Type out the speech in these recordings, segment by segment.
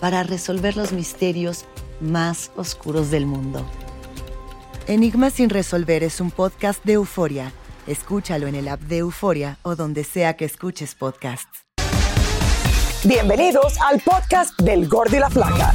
para resolver los misterios más oscuros del mundo. Enigmas sin resolver es un podcast de euforia. Escúchalo en el app de Euforia o donde sea que escuches podcasts. Bienvenidos al podcast del Gordo y la Flaca.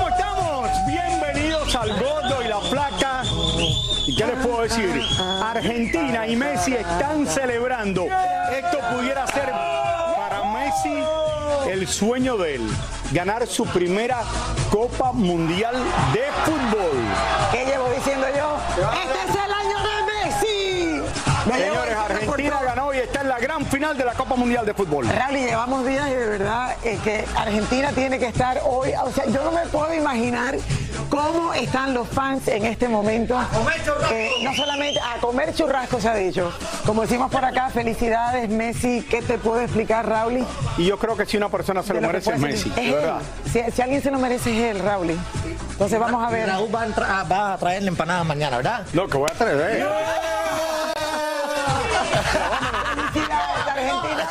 qué les puedo decir? Argentina y Messi están celebrando. Esto pudiera ser para Messi el sueño de él. Ganar su primera Copa Mundial de Fútbol. ¿Qué llevo diciendo yo? ¡Este es el año de Messi! Me Señores, Argentina ganó y está en la gran final de la Copa Mundial de Fútbol. Raúl, llevamos días y de verdad eh, que Argentina tiene que estar hoy. O sea, yo no me puedo imaginar cómo están los fans en este momento. Eh, no solamente a comer churrasco se ha dicho. Como decimos por acá, felicidades, Messi. ¿Qué te puedo explicar, Raúl? Y yo creo que si una persona se lo merece es Messi, él. verdad. Si, si alguien se lo merece es él, Raúl. Entonces vamos a ver. Raúl va a, entra- va a traer la empanada mañana, ¿verdad? Lo que voy a traer. ¡Felicidades, Argentina!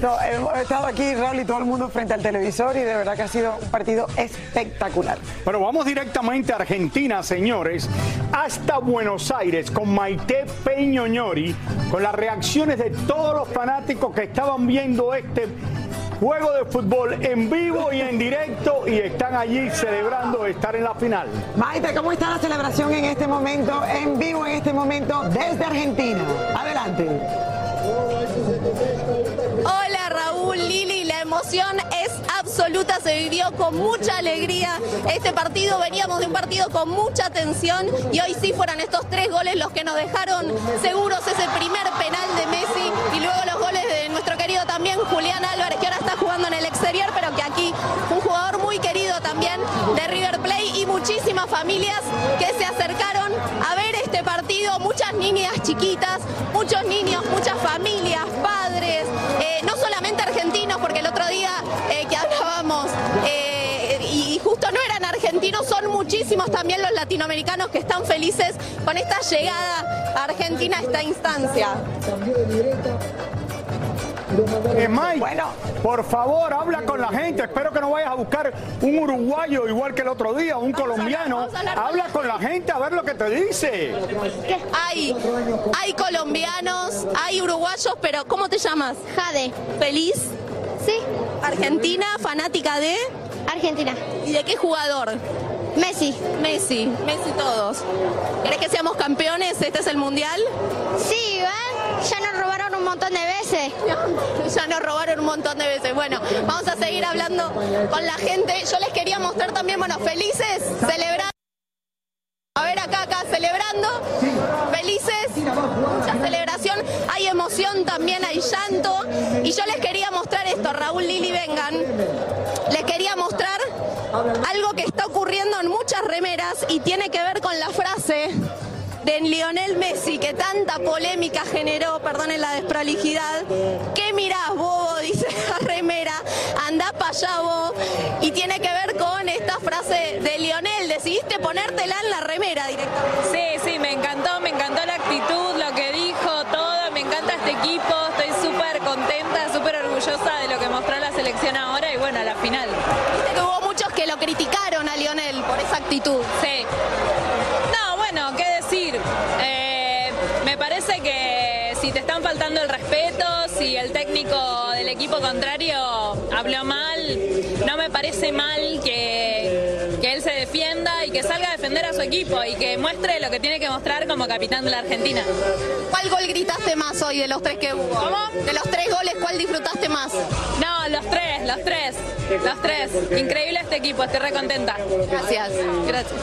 No, hemos estado aquí, Raúl, y todo el mundo frente al televisor y de verdad que ha sido un partido espectacular. Pero vamos directamente a Argentina, señores, hasta Buenos Aires con Maite Peñoñori, con las reacciones de todos los fanáticos que estaban viendo este juego de fútbol en vivo y en directo y están allí celebrando estar en la final. Maite, ¿cómo está la celebración en este momento, en vivo en este momento, desde Argentina? Adelante. Emoción es absoluta, se vivió con mucha alegría este partido, veníamos de un partido con mucha tensión y hoy sí fueron estos tres goles los que nos dejaron seguros. Ese primer penal de Messi y luego los goles de nuestro querido también Julián Álvarez, que ahora está jugando en el exterior, pero que aquí un jugador muy querido también de River Plate y muchísimas familias que se acercaron a ver este partido, muchas niñas chiquitas, muchos niños, muchas familias, son muchísimos también los latinoamericanos que están felices con esta llegada a Argentina a esta instancia. Eh, Mike, Bueno. por favor, habla con la gente. Espero que no vayas a buscar un uruguayo igual que el otro día, un colombiano. vamos hablar Habla la con la gente a ver lo que te dice. Hay, hay colombianos, hay uruguayos, pero ¿cómo te llamas? Jade. ¿Feliz? Sí, Argentina, fanática de... Argentina. ¿Y de qué jugador? Messi. Messi, Messi todos. ¿Querés que seamos campeones? ¿Este es el mundial? Sí, ¿ven? Ya nos robaron un montón de veces. Ya nos robaron un montón de veces. Bueno, vamos a seguir hablando con la gente. Yo les quería mostrar también, bueno, felices, celebrando. A ver acá, acá, celebrando. Felices. mucha celebración, hay emoción también, hay llanto. Y yo les quería mostrar esto, Raúl Lili, vengan. Les quería mostrar algo que está ocurriendo en muchas remeras y tiene que ver con la frase de Lionel Messi que tanta polémica generó, perdonen la desprolijidad. ¿Qué mirás, bobo? Dice la remera. Andá para allá, vos. Y tiene que ver con esta frase de Lionel. Decidiste ponértela en la remera directamente. Sí, sí, me encantó, me encantó la actitud, lo que dijo, todo. Me encanta este equipo. Estoy súper contenta, súper orgullosa de lo que mostró la selección ahora y bueno, a la final. Viste que hubo muchos que lo criticaron a Lionel por esa actitud. Sí. No, bueno, qué decir. Eh, me parece que si te están faltando el respeto, si el técnico del equipo contrario habló mal, no me parece mal que, que él se defienda y que salga a defender a su equipo y que muestre lo que tiene que mostrar como capitán de la Argentina. ¿Cuál gol gritaste más hoy de los tres que hubo? ¿Cómo? De los tres goles, ¿cuál disfrutaste más? No, los tres, los tres, los tres. Increíble este equipo, estoy re contenta. Gracias, gracias.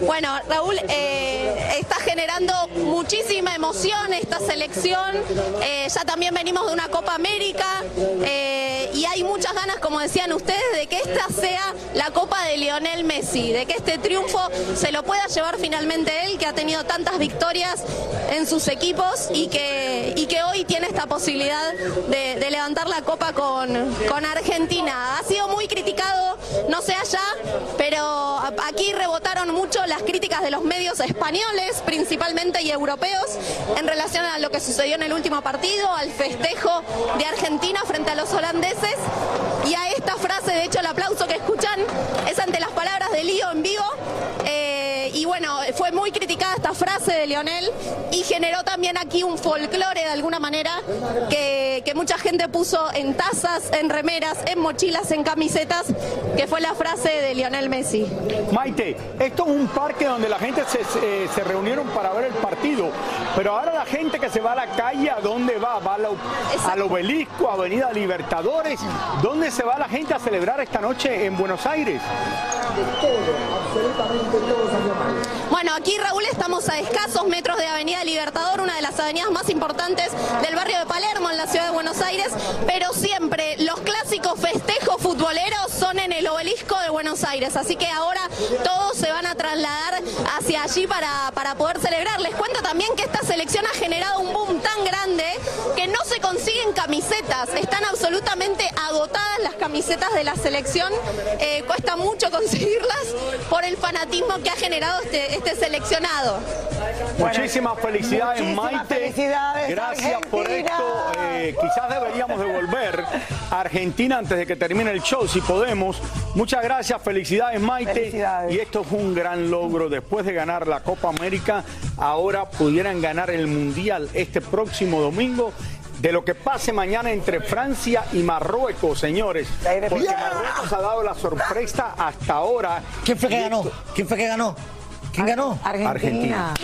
Bueno, Raúl, eh, está generando muchísima emoción esta selección. Eh, ya también venimos de una Copa América eh, y hay muchas ganas, como decían ustedes, de que esta sea la Copa de Lionel Messi, de que este triunfo se lo pueda llevar finalmente él, que ha tenido tantas victorias en sus equipos y que, y que hoy tiene esta posibilidad de, de levantar la Copa con, con Argentina. Ha sido muy criticado, no sé allá, pero aquí rebotaron mucho las críticas de los medios españoles principalmente y europeos en relación a lo que sucedió en el último partido, al festejo de Argentina frente a los holandeses y a esta frase, de hecho el aplauso que escuchan es ante las palabras de Lío en vivo. Eh, y bueno, fue muy criticada de Lionel y generó también aquí un folclore de alguna manera que, que mucha gente puso en tazas, en remeras, en mochilas, en camisetas, que fue la frase de Lionel Messi. Maite, esto es un parque donde la gente se, se- se reunieron para ver el partido, pero ahora la gente que se va a la calle, ¿a dónde va? ¿Va al, al obelisco, Avenida Libertadores? ¿Dónde se va la gente a celebrar esta noche en Buenos Aires? Bueno, aquí Raúl estamos a escasos metros de Avenida Libertador, una de las avenidas más importantes del barrio de Palermo en la ciudad de Buenos Aires, pero siempre los clásicos festejos futboleros son en el obelisco de Buenos Aires, así que ahora todos se van a trasladar hacia allí para, para poder celebrar. Les cuento también que esta selección ha generado un boom tan grande que no se consiguen camisetas, están absolutamente agotadas las camisetas de la selección, Eh, cuesta mucho conseguirlas por el fanatismo que ha generado este, este seleccionado. Muchísimas felicidades, muchísimas Maite. felicidades, Gracias por esto. Eh, quizás deberíamos devolver a Argentina antes de que termine el show, si podemos. Muchas gracias, felicidades, Maite. Felicidades. Y esto fue un gran logro. Después de ganar la Copa América, ahora pudieran ganar el Mundial este próximo domingo. De lo que pase mañana entre Francia y Marruecos, señores. Porque Marruecos ha dado la sorpresa hasta ahora. ¿Quién fue que ganó? ¿Quién fue que ganó? ¿Quién ganó? Argentina.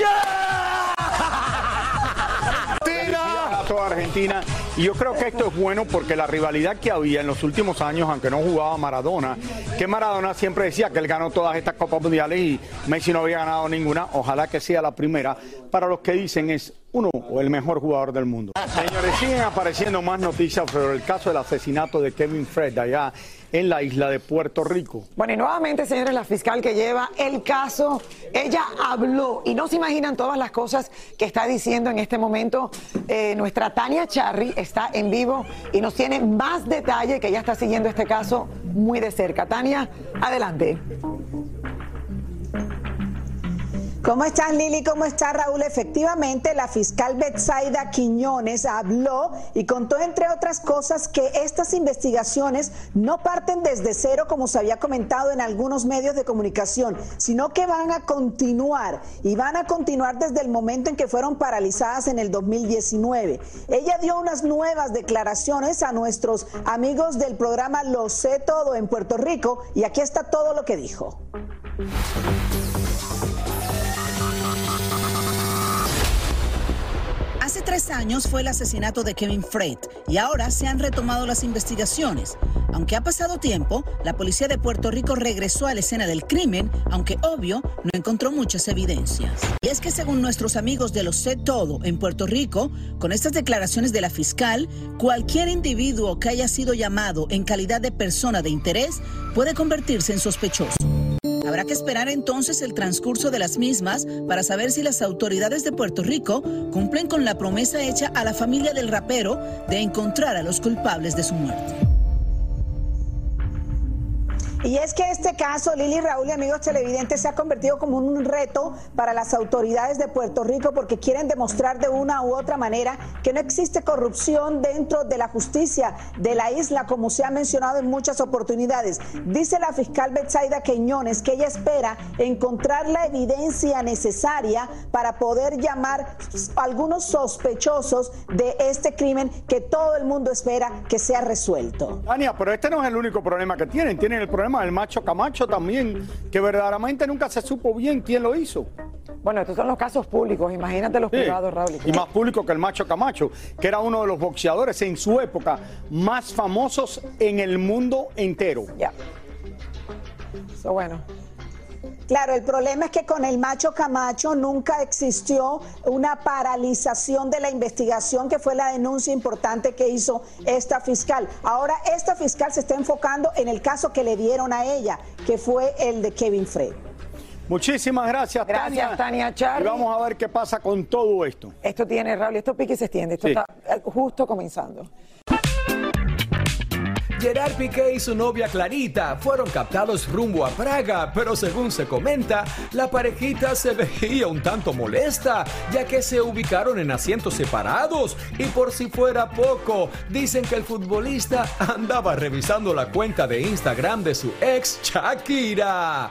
Felicidades a toda Argentina. Y yo creo que esto es bueno porque la rivalidad que había en los últimos años, aunque no jugaba Maradona, que Maradona siempre decía que él ganó todas estas Copas Mundiales y Messi no había ganado ninguna, ojalá que sea la primera, para los que dicen es uno o el mejor jugador del mundo. Señores, siguen apareciendo más noticias sobre el caso del asesinato de Kevin Fred allá en la isla de Puerto Rico. Bueno, y nuevamente, señores, la fiscal que lleva el caso, ella habló y no se imaginan todas las cosas que está diciendo en este momento. Eh, nuestra Tania Charry está en vivo y nos tiene más detalle que ella está siguiendo este caso muy de cerca. Tania, adelante. ¿Cómo estás, Lili? ¿Cómo está Raúl? Efectivamente, la fiscal Betsaida Quiñones habló y contó, entre otras cosas, que estas investigaciones no parten desde cero, como se había comentado en algunos medios de comunicación, sino que van a continuar y van a continuar desde el momento en que fueron paralizadas en el 2019. Ella dio unas nuevas declaraciones a nuestros amigos del programa Lo sé todo en Puerto Rico y aquí está todo lo que dijo. Tres años fue el asesinato de Kevin Fred y ahora se han retomado las investigaciones. Aunque ha pasado tiempo, la policía de Puerto Rico regresó a la escena del crimen, aunque obvio no encontró muchas evidencias. Y es que según nuestros amigos de Lo Sé Todo en Puerto Rico, con estas declaraciones de la fiscal, cualquier individuo que haya sido llamado en calidad de persona de interés puede convertirse en sospechoso. Habrá que esperar entonces el transcurso de las mismas para saber si las autoridades de Puerto Rico cumplen con la promesa hecha a la familia del rapero de encontrar a los culpables de su muerte. Y es que este caso, Lili Raúl y amigos televidentes, se ha convertido como un reto para las autoridades de Puerto Rico porque quieren demostrar de una u otra manera que no existe corrupción dentro de la justicia de la isla, como se ha mencionado en muchas oportunidades. Dice la fiscal Betsaida Queñones que ella espera encontrar la evidencia necesaria para poder llamar a algunos sospechosos de este crimen que todo el mundo espera que sea resuelto. Tania, pero este no es el único problema que tienen. Tienen el problema el macho Camacho también, que verdaderamente nunca se supo bien quién lo hizo. Bueno, estos son los casos públicos, imagínate los privados, Raúl. Y más público que el macho Camacho, que era uno de los boxeadores en su época más famosos en el mundo entero. Ya. Eso bueno. Claro, el problema es que con el macho Camacho nunca existió una paralización de la investigación, que fue la denuncia importante que hizo esta fiscal. Ahora esta fiscal se está enfocando en el caso que le dieron a ella, que fue el de Kevin Frey. Muchísimas gracias, Gracias, Tania, Charlie. Y vamos a ver qué pasa con todo esto. Esto tiene, Raúl, esto pique y se extiende. Esto Sí. está justo comenzando. Gerard Piqué y su novia Clarita fueron captados rumbo a Praga, pero según se comenta, la parejita se veía un tanto molesta, ya que se ubicaron en asientos separados. Y por si fuera poco, dicen que el futbolista andaba revisando la cuenta de Instagram de su ex Shakira.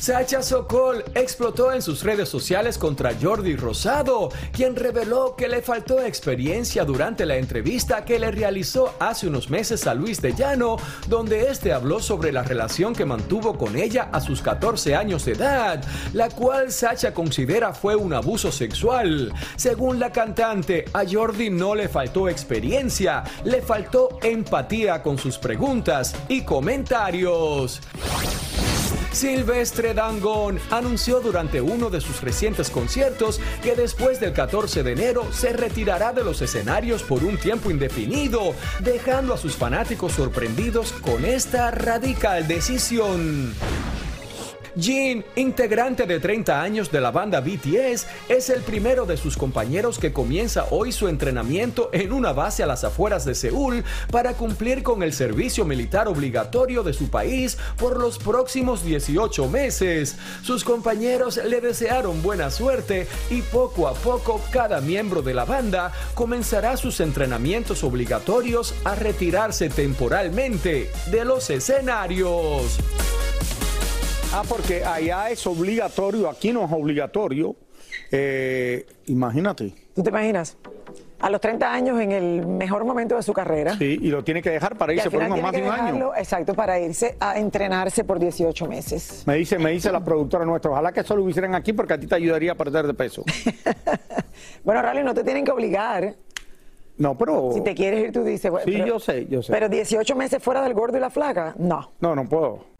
Sacha Sokol explotó en sus redes sociales contra Jordi Rosado, quien reveló que le faltó experiencia durante la entrevista que le realizó hace unos meses a Luis de Llano, donde este habló sobre la relación que mantuvo con ella a sus 14 años de edad, la cual Sacha considera fue un abuso sexual. Según la cantante, a Jordi no le faltó experiencia, le faltó empatía con sus preguntas y comentarios. Silvestre Dangón anunció durante uno de sus recientes conciertos que después del 14 de enero se retirará de los escenarios por un tiempo indefinido, dejando a sus fanáticos sorprendidos con esta radical decisión. Jin, integrante de 30 años de la banda BTS, es el primero de sus compañeros que comienza hoy su entrenamiento en una base a las afueras de Seúl para cumplir con el servicio militar obligatorio de su país por los próximos 18 meses. Sus compañeros le desearon buena suerte y poco a poco cada miembro de la banda comenzará sus entrenamientos obligatorios a retirarse temporalmente de los escenarios. Ah, porque allá es obligatorio, aquí no es obligatorio. Eh, imagínate. ¿Tú te imaginas? A los 30 años, en el mejor momento de su carrera. Sí, y lo tiene que dejar para irse por unos más de un año. exacto, para irse a entrenarse por 18 meses. Me dice, me dice la productora nuestra, ojalá que eso lo hicieran aquí porque a ti te ayudaría a perder de peso. Bueno, Rally, no te tienen que obligar. No, pero... Si te quieres ir, tú dices. bueno, Sí, pero- yo sé, yo sé. Pero 18 meses fuera del gordo y la flaca, no. No, no puedo.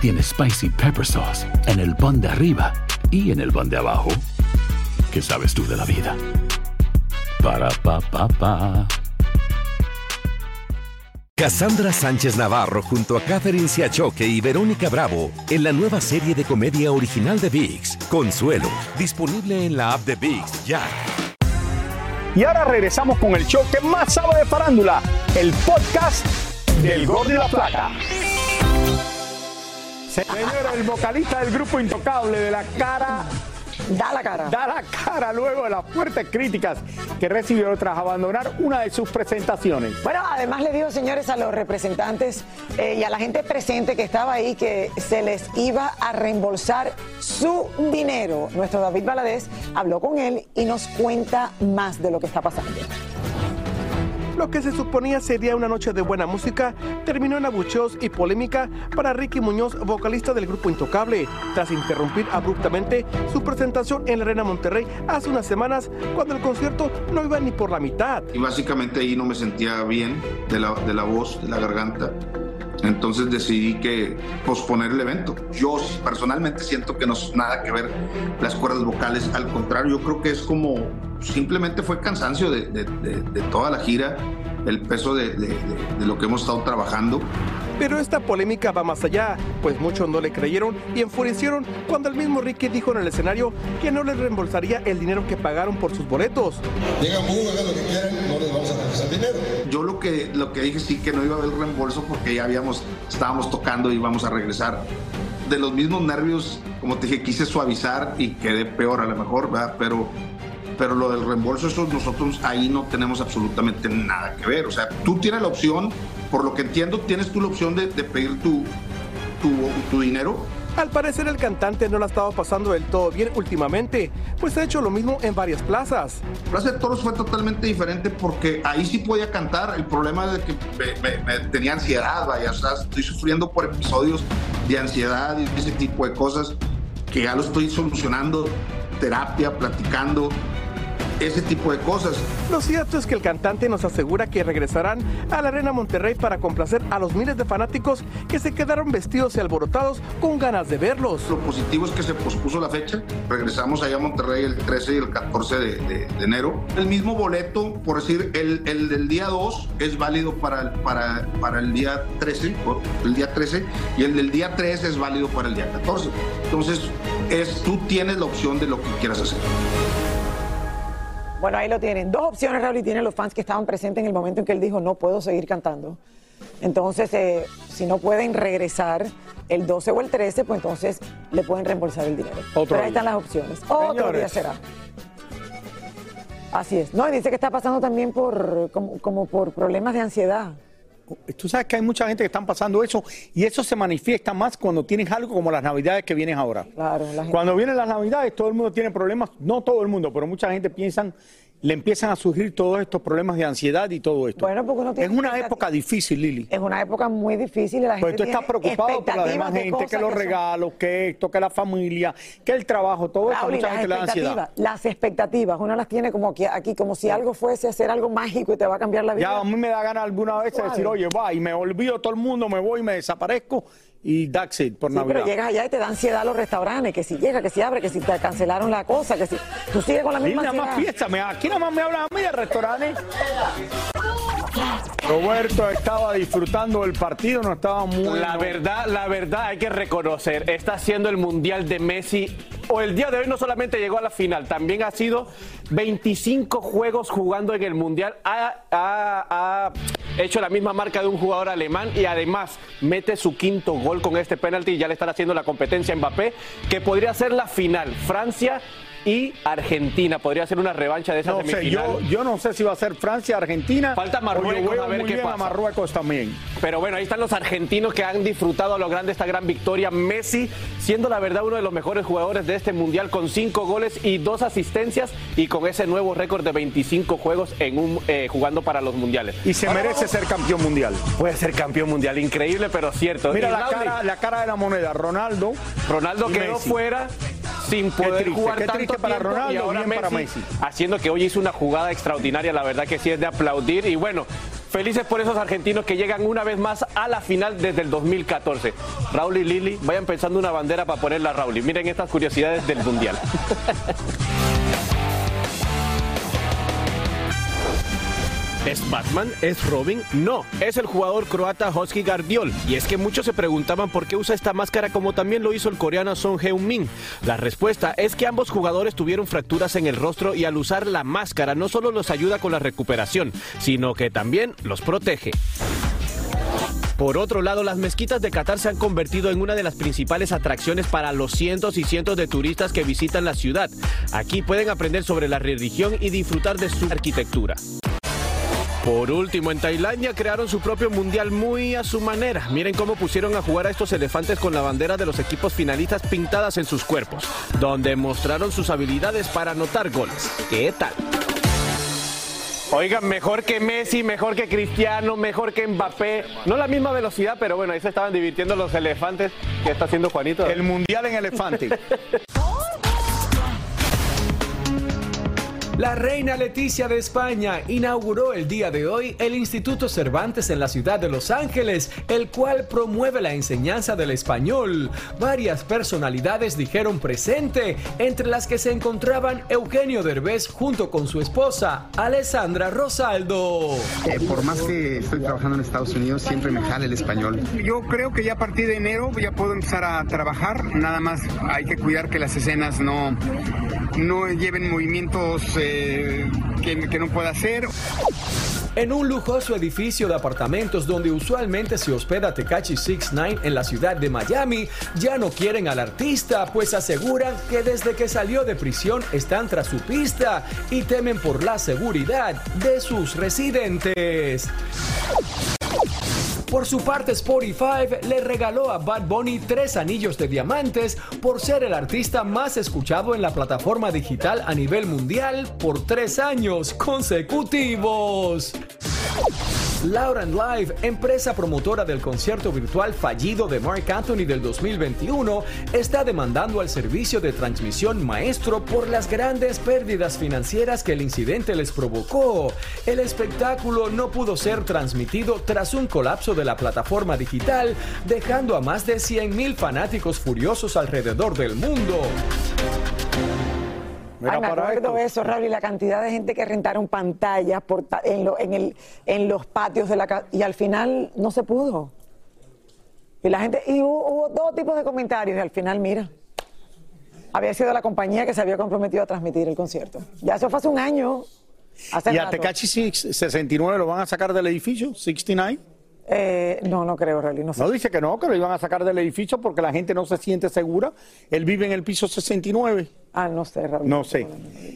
tiene Spicy Pepper Sauce en el pan de arriba y en el pan de abajo, ¿qué sabes tú de la vida? Para, pa, pa, pa. Cassandra Sánchez Navarro junto a Catherine Siachoque y Verónica Bravo en la nueva serie de comedia original de VIX, Consuelo, disponible en la app de VIX ya. Y ahora regresamos con el show que más sabe de farándula, el podcast del Gordo y la Plata. Señora, el vocalista del grupo Intocable de la cara Da la cara. da la cara luego de las fuertes críticas que recibió tras abandonar una de sus presentaciones. Bueno, además le dijo, señores, a los representantes eh, y a la gente presente que estaba ahí que se les iba a reembolsar su dinero. Nuestro David Valadez habló con él y nos cuenta más de lo que está pasando. Lo que se suponía sería una noche de buena música terminó en abucheos y polémica para Ricky Muñoz, vocalista del grupo Intocable, tras interrumpir abruptamente su presentación en la Arena Monterrey hace unas semanas cuando el concierto no iba ni por la mitad. Y básicamente ahí no me sentía bien de la, de la voz, de la garganta. Entonces decidí que posponer el evento. Yo personalmente siento que no es nada que ver las cuerdas vocales, al contrario, yo creo que es como simplemente fue cansancio de, de, toda la gira, el peso de, lo que hemos estado trabajando. Pero esta polémica va más allá, pues muchos no le creyeron y enfurecieron cuando el mismo Ricky dijo en el escenario que no les reembolsaría el dinero que pagaron por sus boletos. Digan, hagan lo que quieran, no les vamos a regresar dinero. Yo lo que, lo que dije sí que no iba a haber reembolso porque ya habíamos, estábamos tocando y íbamos a regresar. De los mismos nervios, como te dije, quise suavizar y quedé peor a lo mejor, ¿verdad? Pero pero lo del reembolso, eso nosotros ahí no tenemos absolutamente nada que ver. O sea, tú tienes la opción, por lo que entiendo, tienes tú la opción de, de pedir tu, tu, tu dinero al parecer el cantante no la ha estado pasando del todo bien últimamente, pues ha hecho lo mismo en varias plazas. Plaza de Toros fue totalmente diferente porque ahí sí podía cantar. El problema es que me, me, tenía ansiedad, vaya, o sea, estoy sufriendo por episodios de ansiedad y ese tipo de cosas que ya lo estoy solucionando, terapia, platicando, ese tipo de cosas. Lo cierto es que el cantante nos asegura que regresarán a la Arena Monterrey para complacer a los miles de fanáticos que se quedaron vestidos y alborotados con ganas de verlos. Lo positivo es que se pospuso la fecha. Regresamos allá a Monterrey el 13 y el 14 de, de, de enero. El mismo boleto, por decir, el, el del día 2 es válido para el, para, para el día 13, el día 13, y el del día 3 es válido para el día 14. Entonces, es, tú tienes la opción de lo que quieras hacer. Bueno, ahí lo tienen. Dos opciones, Raúl, y tienen los fans que estaban presentes en el momento en que él dijo, no puedo seguir cantando. Entonces, eh, si no pueden regresar el 12 o el 13, pues entonces le pueden reembolsar el dinero. Otro Pero ahí día. están las opciones. Otro Señores. día será. Así es. No, y dice que está pasando también por como, como por problemas de ansiedad. Tú sabes que hay mucha gente que están pasando eso y eso se manifiesta más cuando tienes algo como las navidades que vienen ahora. Claro, la gente- Cuando vienen las navidades todo el mundo tiene problemas, no todo el mundo, pero mucha gente piensan, le empiezan a surgir todos estos problemas de ansiedad y todo esto. Bueno, porque uno tiene es una época difícil, Lili. Es una época muy difícil la gente Pues tú estás preocupado por la demás de gente, que los regalos, que esto, que la familia, que el trabajo, todo eso, mucha gente le da ansiedad. expectativas, las expectativas, uno las tiene como aquí, aquí, como si algo fuese a hacer algo mágico y te va a cambiar la vida. Ya a mí me da ganas alguna vez de decir, oye, va, y me olvido todo el mundo, me voy, me desaparezco y that's it por Sí, Navidad. pero llegas allá y te da ansiedad los restaurantes, que si llega, que si abre, que si te cancelaron la cosa, que si tú sigues con la Y misma nada más fiesta, me- aquí nada más me hablan a mí de restaurantes. Roberto estaba disfrutando del partido, no estaba muy... La verdad, la verdad hay que reconocer, está siendo el Mundial de Messi, o el día de hoy no solamente llegó a la final, también ha sido 25 juegos jugando en el Mundial, ha, ha- ha hecho la misma marca de un jugador alemán y además mete su quinto gol con este penalti y ya le están haciendo la competencia a Mbappé, que podría ser la final, Francia y Argentina, podría ser una revancha de esa No sé, yo, yo no sé si va a ser Francia, Argentina. Falta Marruecos, a ver muy qué bien a pasa. Marruecos también. Pero bueno, ahí están los argentinos que han disfrutado a lo grande esta gran victoria. Messi, siendo la verdad uno de los mejores jugadores de este mundial, con cinco goles y dos asistencias, y con ese nuevo récord de 25 juegos en un, eh, jugando para los mundiales. Y se merece ser campeón mundial. Puede ser campeón mundial, increíble, pero cierto. Mira la cara, la cara de la moneda, Ronaldo. Ronaldo quedó Messi. fuera sin poder triste, jugar tanto para tiempo, Ronaldo, y ahora para Messi, Messi. haciendo que hoy hizo una jugada extraordinaria, la verdad que sí es de aplaudir y bueno, felices por esos argentinos que llegan una vez más a la final desde el 2014. Raúl y Lili, vayan pensando una bandera para ponerla a Raúl y miren estas curiosidades del mundial. ¿Es Batman? ¿Es Robin? No, es el jugador croata Hosky Gardiol. Y es que muchos se preguntaban por qué usa esta máscara como también lo hizo el coreano Son Heung-min. La respuesta es que ambos jugadores tuvieron fracturas en el rostro y al usar la máscara no solo los ayuda con la recuperación, sino que también los protege. Por otro lado, las mezquitas de Qatar se han convertido en una de las principales atracciones para los cientos y cientos de turistas que visitan la ciudad. Aquí pueden aprender sobre la religión y disfrutar de su arquitectura. Por último, en Tailandia crearon su propio mundial muy a su manera. Miren cómo pusieron a jugar a estos elefantes con la bandera de los equipos finalistas pintadas en sus cuerpos, donde mostraron sus habilidades para anotar goles. ¿Qué tal? Oigan, mejor que Messi, mejor que Cristiano, mejor que Mbappé. No la misma velocidad, pero bueno, ahí se estaban divirtiendo los elefantes. ¿Qué está haciendo Juanito? El mundial en elefante. La reina Leticia de España inauguró el día de hoy el Instituto Cervantes en la ciudad de Los Ángeles, el cual promueve la enseñanza del español. Varias personalidades dijeron presente, entre las que se encontraban Eugenio Derbez junto con su esposa, Alessandra Rosaldo. Eh, por más que estoy trabajando en Estados Unidos, siempre me jala el español. Yo creo que ya a partir de enero ya puedo empezar a trabajar, nada más hay que cuidar que las escenas no, no lleven movimientos... Eh, que, no pueda hacer. En un lujoso edificio de apartamentos donde usualmente se hospeda Tecachi 69 en la ciudad de Miami, ya no quieren al artista, pues aseguran que desde que salió de prisión están tras su pista y temen por la seguridad de sus residentes. Por su parte, Spotify le regaló a Bad Bunny tres anillos de diamantes por ser el artista más escuchado en la plataforma digital a nivel mundial por tres años consecutivos. Lauren Live, empresa promotora del concierto virtual fallido de Mark Anthony del 2021, está demandando al servicio de transmisión maestro por las grandes pérdidas financieras que el incidente les provocó. El espectáculo no pudo ser transmitido tras un colapso de la plataforma digital, dejando a más de 100.000 fanáticos furiosos alrededor del mundo. Ay, me acuerdo eso, Raúl, y la cantidad de gente que rentaron pantallas en, en, el, en los patios de la casa, y al final no se pudo. Y la gente, y hubo, hubo dos tipos de comentarios, y al final, mira, había sido la compañía que se había comprometido a transmitir el concierto. Ya eso fue hace un año. Hace ¿Y a Tecachi 69 lo van a sacar del edificio? ¿69? Eh, no, no creo, Raúl. No, no, dice que no, que lo iban a sacar del edificio porque la gente no se siente segura. Él vive en el piso 69. Ah, no sé. No sé.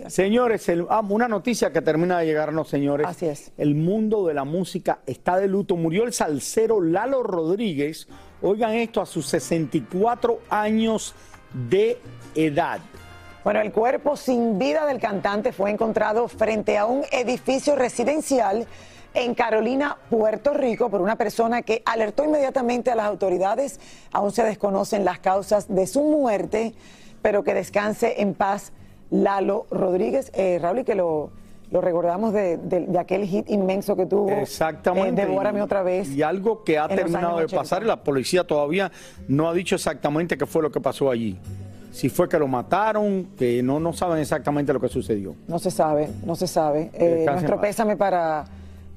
Señores, ah, una noticia que termina de llegarnos, señores. Así es. El mundo de la música está de luto. Murió el salsero Lalo Rodríguez. Oigan esto, a sus 64 años de edad. Bueno, el cuerpo sin vida del cantante fue encontrado frente a un edificio residencial en Carolina, Puerto Rico, por una persona que alertó inmediatamente a las autoridades. Aún se desconocen las causas de su muerte, pero que descanse en paz Lalo Rodríguez. Eh, Raúl, y que lo, lo recordamos de, aquel hit inmenso que tuvo. Exactamente. Eh, otra vez. Y algo que ha terminado de pasar y la policía todavía no ha dicho exactamente qué fue lo que pasó allí. Si fue que lo mataron, que no, no saben exactamente lo que sucedió. No se sabe, no se sabe. Eh, nuestro pésame para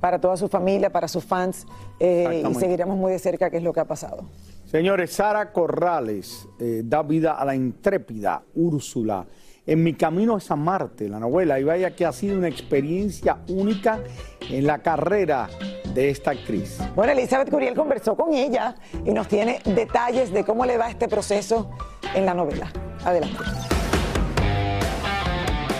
para toda su familia, para sus fans, eh, y seguiremos muy de cerca qué es lo que ha pasado. Señores, Sara Corrales eh, da vida a la intrépida Úrsula en mi camino es a Marte, la novela, y vaya que ha sido una experiencia única en la carrera de esta actriz. Bueno, Elizabeth Curiel conversó con ella y nos tiene detalles de cómo le va este proceso en la novela. Adelante.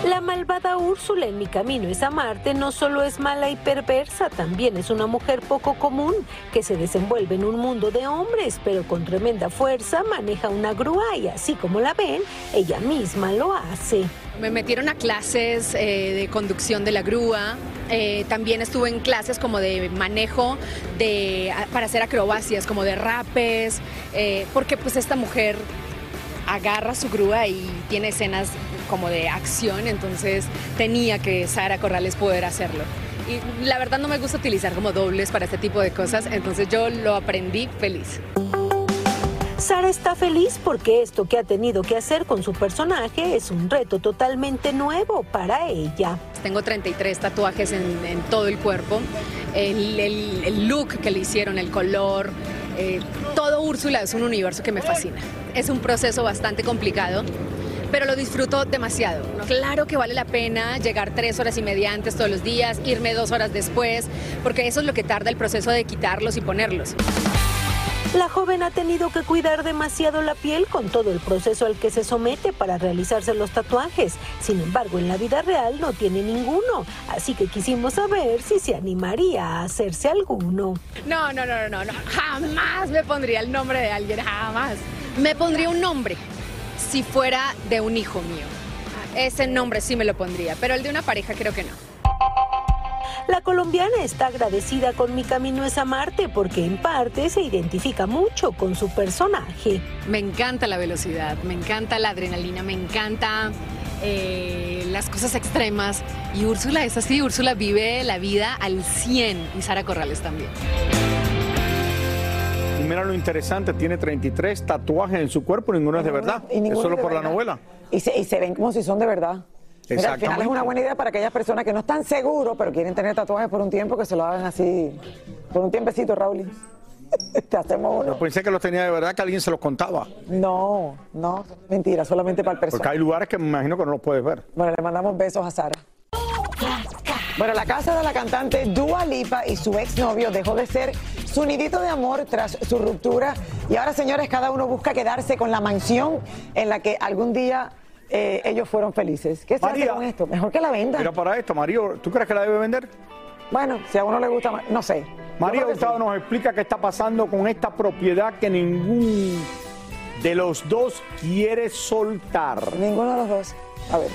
La malvada Úrsula en Mi Camino es a Marte no solo es mala y perversa, también es una mujer poco común que se desenvuelve en un mundo de hombres, pero con tremenda fuerza maneja una grúa y así como la ven, ella misma lo hace. Me metieron a clases eh, de conducción de la grúa, eh, también estuve en clases como de manejo de, para hacer acrobacias, como de rapes, eh, porque pues esta mujer agarra su grúa y tiene escenas como de acción, entonces tenía que Sara Corrales poder hacerlo. Y la verdad no me gusta utilizar como dobles para este tipo de cosas, entonces yo lo aprendí feliz. Sara está feliz porque esto que ha tenido que hacer con su personaje es un reto totalmente nuevo para ella. Tengo 33 tatuajes en, todo el cuerpo. El, look que le hicieron, el color, eh, todo Úrsula es un universo que me fascina. Es un proceso bastante complicado pero lo disfruto demasiado. Claro que vale la pena llegar tres horas y media antes todos los días, irme dos horas después, porque eso es lo que tarda el proceso de quitarlos y ponerlos. La joven ha tenido que cuidar demasiado la piel con todo el proceso al que se somete para realizarse los tatuajes. Sin embargo, en la vida real no tiene ninguno, así que quisimos saber si se animaría a hacerse alguno. No, no, no, no, no, jamás me pondría el nombre de alguien, jamás. Me pondría un nombre si fuera de un hijo mío. Ese nombre sí me lo pondría, pero el de una pareja creo que no. La colombiana está agradecida con Mi Camino es Marte porque en parte se identifica mucho con su personaje. Me encanta la velocidad, me encanta la adrenalina, me encanta eh, las cosas extremas. Y Úrsula es así, Úrsula vive la vida al 100 y Sara Corrales también. Y mira lo interesante, tiene 33 tatuajes en su cuerpo, ninguno es de verdad. Y ninguno es solo es por la novela. Y se, y se ven como si son de verdad. Mira, al final es una buena idea para aquellas personas que no están seguros, pero quieren tener tatuajes por un tiempo, que se lo hagan así, por un tiempecito, Raúl. Te hacemos uno. Yo pensé que los tenía de verdad, que alguien se los contaba. No, no, mentira, solamente para el Porque personal. hay lugares que me imagino que no los puedes ver. Bueno, le mandamos besos a Sara. Bueno, la casa de la cantante Dua Lipa y su exnovio dejó de ser su nidito de amor tras su ruptura. Y ahora, señores, cada uno busca quedarse con la mansión en la que algún día eh, ellos fueron felices. ¿Qué se hace María. con esto? Mejor que la venda. Mira para esto, Mario, ¿tú crees que la debe vender? Bueno, si a uno le gusta, más, no sé. María Hurtado nos explica qué está pasando con esta propiedad que ningún de los dos quiere soltar. Ninguno de los dos. A ver.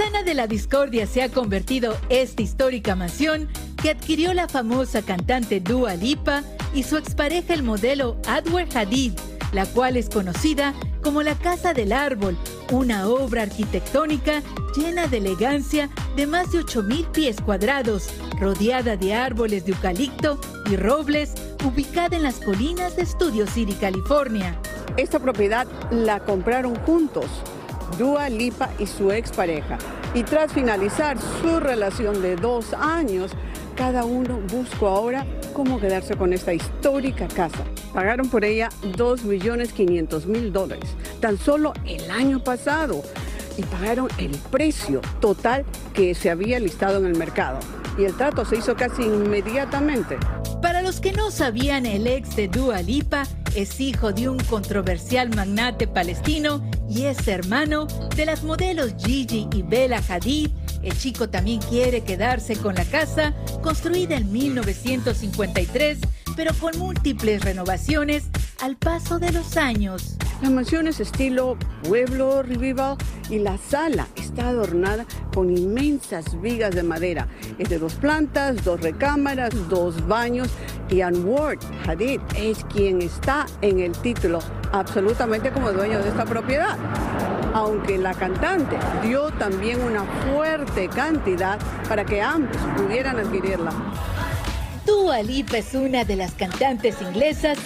De la discordia se ha convertido esta histórica mansión que adquirió la famosa cantante Dua Lipa y su expareja el modelo Adwer Hadid, la cual es conocida como la Casa del Árbol, una obra arquitectónica llena de elegancia de más de 8.000 pies cuadrados, rodeada de árboles de eucalipto y robles, ubicada en las colinas de Studio City, California. Esta propiedad la compraron juntos, Dua Lipa y su expareja. Y tras finalizar su relación de dos años, cada uno buscó ahora cómo quedarse con esta histórica casa. Pagaron por ella 2.500.000 dólares, tan solo el año pasado, y pagaron el precio total que se había listado en el mercado. Y el trato se hizo casi inmediatamente. Los que no sabían, el ex de Dua Lipa es hijo de un controversial magnate palestino y es hermano de las modelos Gigi y Bella Hadid. El chico también quiere quedarse con la casa, construida en 1953, pero con múltiples renovaciones al paso de los años. La mansión es estilo pueblo revival y la sala está adornada con inmensas vigas de madera. Es de dos plantas, dos recámaras, dos baños y Anwar Hadid es quien está en el título absolutamente como dueño de esta propiedad. Aunque la cantante dio también una fuerte cantidad para que ambos pudieran adquirirla. Dua Lipa es una de las cantantes inglesas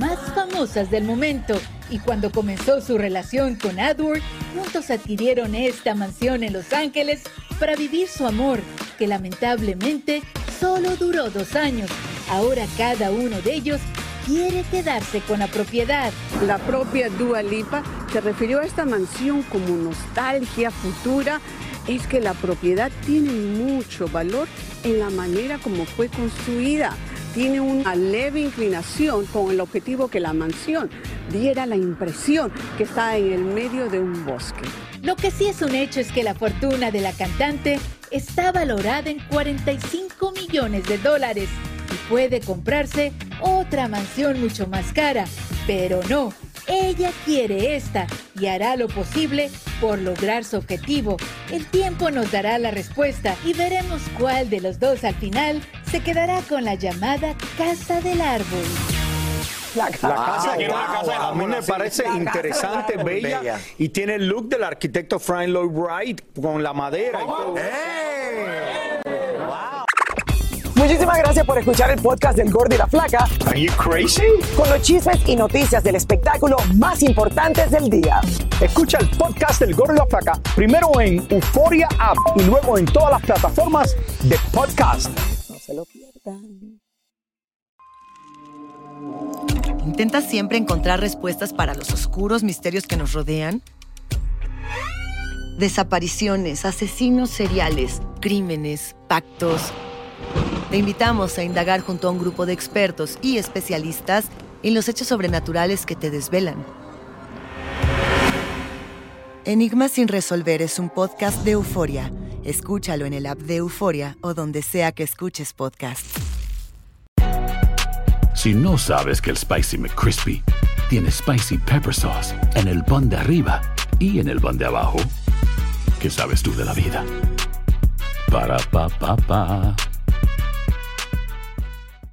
más famosas del momento y cuando comenzó su relación con Edward, juntos adquirieron esta mansión en Los Ángeles para vivir su amor, que lamentablemente solo duró dos años. Ahora cada uno de ellos quiere quedarse con la propiedad. La propia Dua Lipa se refirió a esta mansión como nostalgia futura. Es que la propiedad tiene mucho valor en la manera como fue construida. Tiene una leve inclinación con el objetivo que la mansión diera la impresión que está en el medio de un bosque. Lo que sí es un hecho es que la fortuna de la cantante está valorada en 45 millones de dólares y puede comprarse otra mansión mucho más cara. Pero no, ella quiere esta y hará lo posible por lograr su objetivo. El tiempo nos dará la respuesta y veremos cuál de los dos al final se quedará con la llamada Casa del Árbol. La La casa, a mí me parece interesante, bella, y tiene el look del arquitecto Frank Lloyd Wright con la madera y todo. Muchísimas gracias por escuchar el podcast del Gordo y la Flaca. Are you crazy? Con los chismes y noticias del espectáculo más importantes del día. Escucha el podcast del Gordo y la Flaca primero en Euforia App y luego en todas las plataformas de podcast. No se lo pierdan. ¿Intentas siempre encontrar respuestas para los oscuros misterios que nos rodean? Desapariciones, asesinos seriales, crímenes, pactos. Te invitamos a indagar junto a un grupo de expertos y especialistas en los hechos sobrenaturales que te desvelan. Enigma sin resolver es un podcast de euforia. Escúchalo en el app de Euforia o donde sea que escuches podcast. Si no sabes que el Spicy McCrispy tiene Spicy Pepper Sauce en el pan de arriba y en el pan de abajo, ¿qué sabes tú de la vida? Para, pa, pa, pa.